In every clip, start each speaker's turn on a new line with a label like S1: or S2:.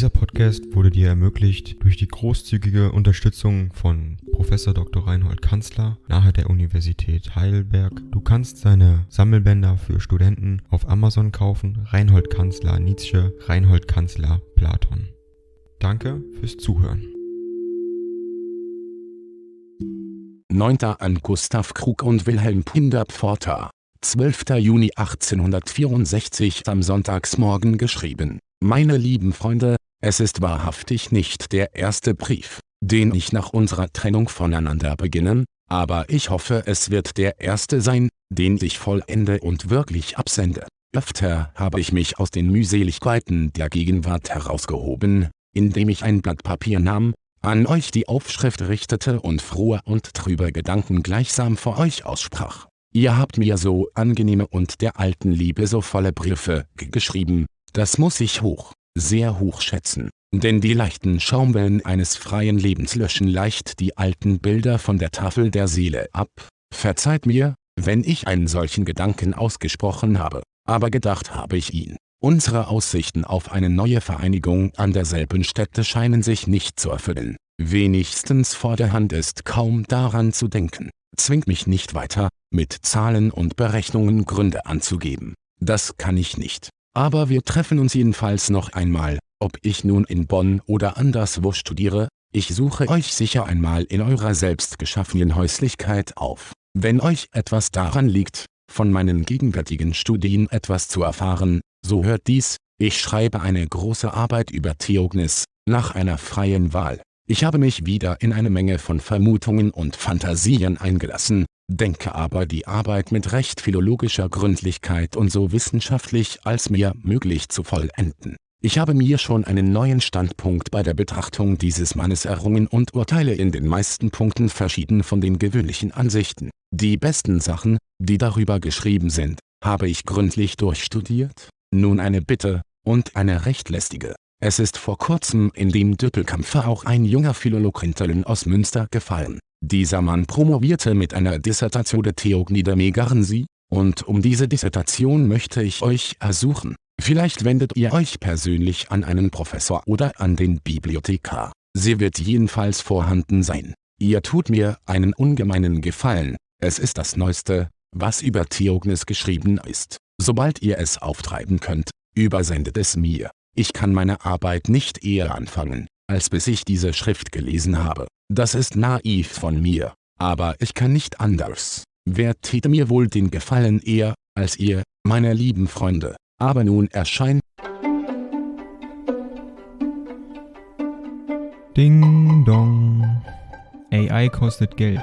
S1: Dieser Podcast wurde dir ermöglicht durch die großzügige Unterstützung von Professor Dr. Reinhold Kanzler nahe der Universität Heidelberg. Du kannst seine Sammelbänder für Studenten auf Amazon kaufen. Reinhold Kanzler Nietzsche, Reinhold Kanzler Platon. Danke fürs Zuhören.
S2: 9. an Gustav Krug und Wilhelm Pinderpforter. 12. Juni 1864 am Sonntagsmorgen geschrieben. Meine lieben Freunde, es ist wahrhaftig nicht der erste Brief, den ich nach unserer Trennung voneinander beginne, aber ich hoffe es wird der erste sein, den ich vollende und wirklich absende. Öfter habe ich mich aus den Mühseligkeiten der Gegenwart herausgehoben, indem ich ein Blatt Papier nahm, an euch die Aufschrift richtete und frohe und trübe Gedanken gleichsam vor euch aussprach. Ihr habt mir so angenehme und der alten Liebe so volle Briefe geschrieben, das muss ich hoch, sehr hoch schätzen, denn die leichten Schaumwellen eines freien Lebens löschen leicht die alten Bilder von der Tafel der Seele ab. Verzeiht mir, wenn ich einen solchen Gedanken ausgesprochen habe, aber gedacht habe ich ihn. Unsere Aussichten auf eine neue Vereinigung an derselben Stätte scheinen sich nicht zu erfüllen. Wenigstens vor der Hand ist kaum daran zu denken zwingt mich nicht weiter, mit Zahlen und Berechnungen Gründe anzugeben. Das kann ich nicht. Aber wir treffen uns jedenfalls noch einmal, ob ich nun in Bonn oder anderswo studiere, ich suche euch sicher einmal in eurer selbstgeschaffenen Häuslichkeit auf. Wenn euch etwas daran liegt, von meinen gegenwärtigen Studien etwas zu erfahren, so hört dies, ich schreibe eine große Arbeit über Theognis, nach einer freien Wahl. Ich habe mich wieder in eine Menge von Vermutungen und Fantasien eingelassen, denke aber die Arbeit mit recht philologischer Gründlichkeit und so wissenschaftlich als mir möglich zu vollenden. Ich habe mir schon einen neuen Standpunkt bei der Betrachtung dieses Mannes errungen und urteile in den meisten Punkten verschieden von den gewöhnlichen Ansichten. Die besten Sachen, die darüber geschrieben sind, habe ich gründlich durchstudiert. Nun eine Bitte, und eine recht lästige. Es ist vor kurzem in dem Düppelkampfe auch ein junger Philolog Hinterlin aus Münster gefallen. Dieser Mann promovierte mit einer Dissertation der Megarnsie, und um diese Dissertation möchte ich euch ersuchen. Vielleicht wendet ihr euch persönlich an einen Professor oder an den Bibliothekar. Sie wird jedenfalls vorhanden sein. Ihr tut mir einen ungemeinen Gefallen, es ist das Neueste, was über Theognis geschrieben ist. Sobald ihr es auftreiben könnt, übersendet es mir. Ich kann meine Arbeit nicht eher anfangen, als bis ich diese Schrift gelesen habe. Das ist naiv von mir, aber ich kann nicht anders. Wer täte mir wohl den Gefallen eher, als ihr, meine lieben Freunde? Aber nun erscheint
S1: Ding dong. AI kostet Geld.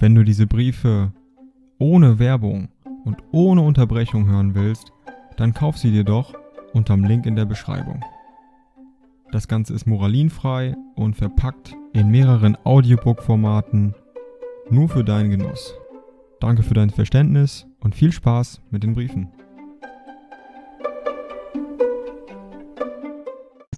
S1: Wenn du diese Briefe ohne Werbung und ohne Unterbrechung hören willst, dann kauf sie dir doch unterm Link in der Beschreibung. Das Ganze ist moralinfrei und verpackt in mehreren Audiobook-Formaten nur für deinen Genuss. Danke für dein Verständnis und viel Spaß mit den Briefen.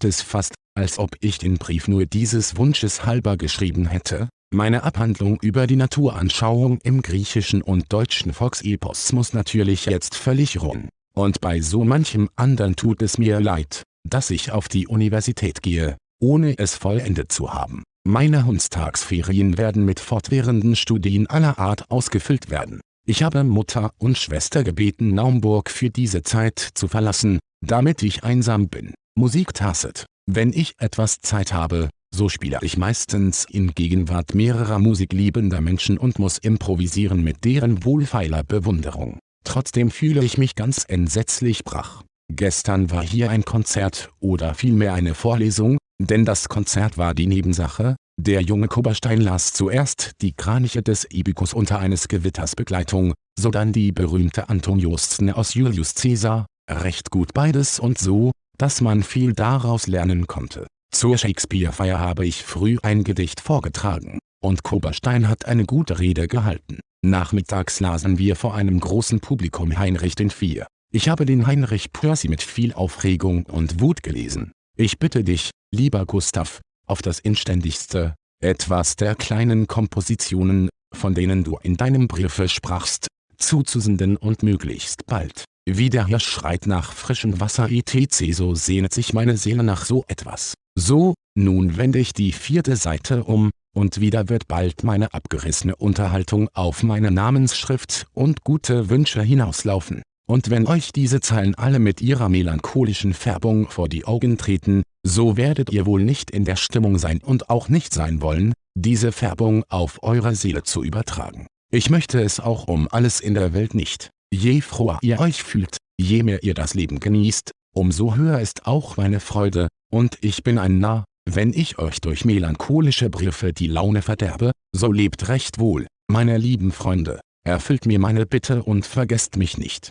S2: es fast, als ob ich den Brief nur dieses Wunsches halber geschrieben hätte. Meine Abhandlung über die Naturanschauung im griechischen und deutschen Volksepos muss natürlich jetzt völlig ruhen. Und bei so manchem andern tut es mir leid, dass ich auf die Universität gehe, ohne es vollendet zu haben. Meine Hundstagsferien werden mit fortwährenden Studien aller Art ausgefüllt werden. Ich habe Mutter und Schwester gebeten Naumburg für diese Zeit zu verlassen, damit ich einsam bin. Musik tasset. Wenn ich etwas Zeit habe, so spiele ich meistens in Gegenwart mehrerer musikliebender Menschen und muss improvisieren mit deren wohlfeiler Bewunderung. Trotzdem fühle ich mich ganz entsetzlich brach. Gestern war hier ein Konzert oder vielmehr eine Vorlesung, denn das Konzert war die Nebensache. Der junge Koberstein las zuerst die Kraniche des Ibikus unter eines Gewitters Begleitung, sodann die berühmte Antoniostne aus Julius Caesar, recht gut beides und so, dass man viel daraus lernen konnte. Zur Shakespeare-Feier habe ich früh ein Gedicht vorgetragen, und Koberstein hat eine gute Rede gehalten. Nachmittags lasen wir vor einem großen Publikum Heinrich IV. Ich habe den Heinrich Percy mit viel Aufregung und Wut gelesen. Ich bitte dich, lieber Gustav, auf das inständigste, etwas der kleinen Kompositionen, von denen du in deinem Briefe sprachst, zuzusenden und möglichst bald. Wie der Hirsch schreit nach frischem Wasser etc. so sehnet sich meine Seele nach so etwas. So, nun wende ich die vierte Seite um, und wieder wird bald meine abgerissene Unterhaltung auf meine Namensschrift und gute Wünsche hinauslaufen. Und wenn euch diese Zeilen alle mit ihrer melancholischen Färbung vor die Augen treten, so werdet ihr wohl nicht in der Stimmung sein und auch nicht sein wollen, diese Färbung auf eure Seele zu übertragen. Ich möchte es auch um alles in der Welt nicht. Je froher ihr euch fühlt, je mehr ihr das Leben genießt, umso höher ist auch meine Freude, und ich bin ein Narr, wenn ich euch durch melancholische Briefe die Laune verderbe, so lebt recht wohl, meine lieben Freunde, erfüllt mir meine Bitte und vergesst mich nicht.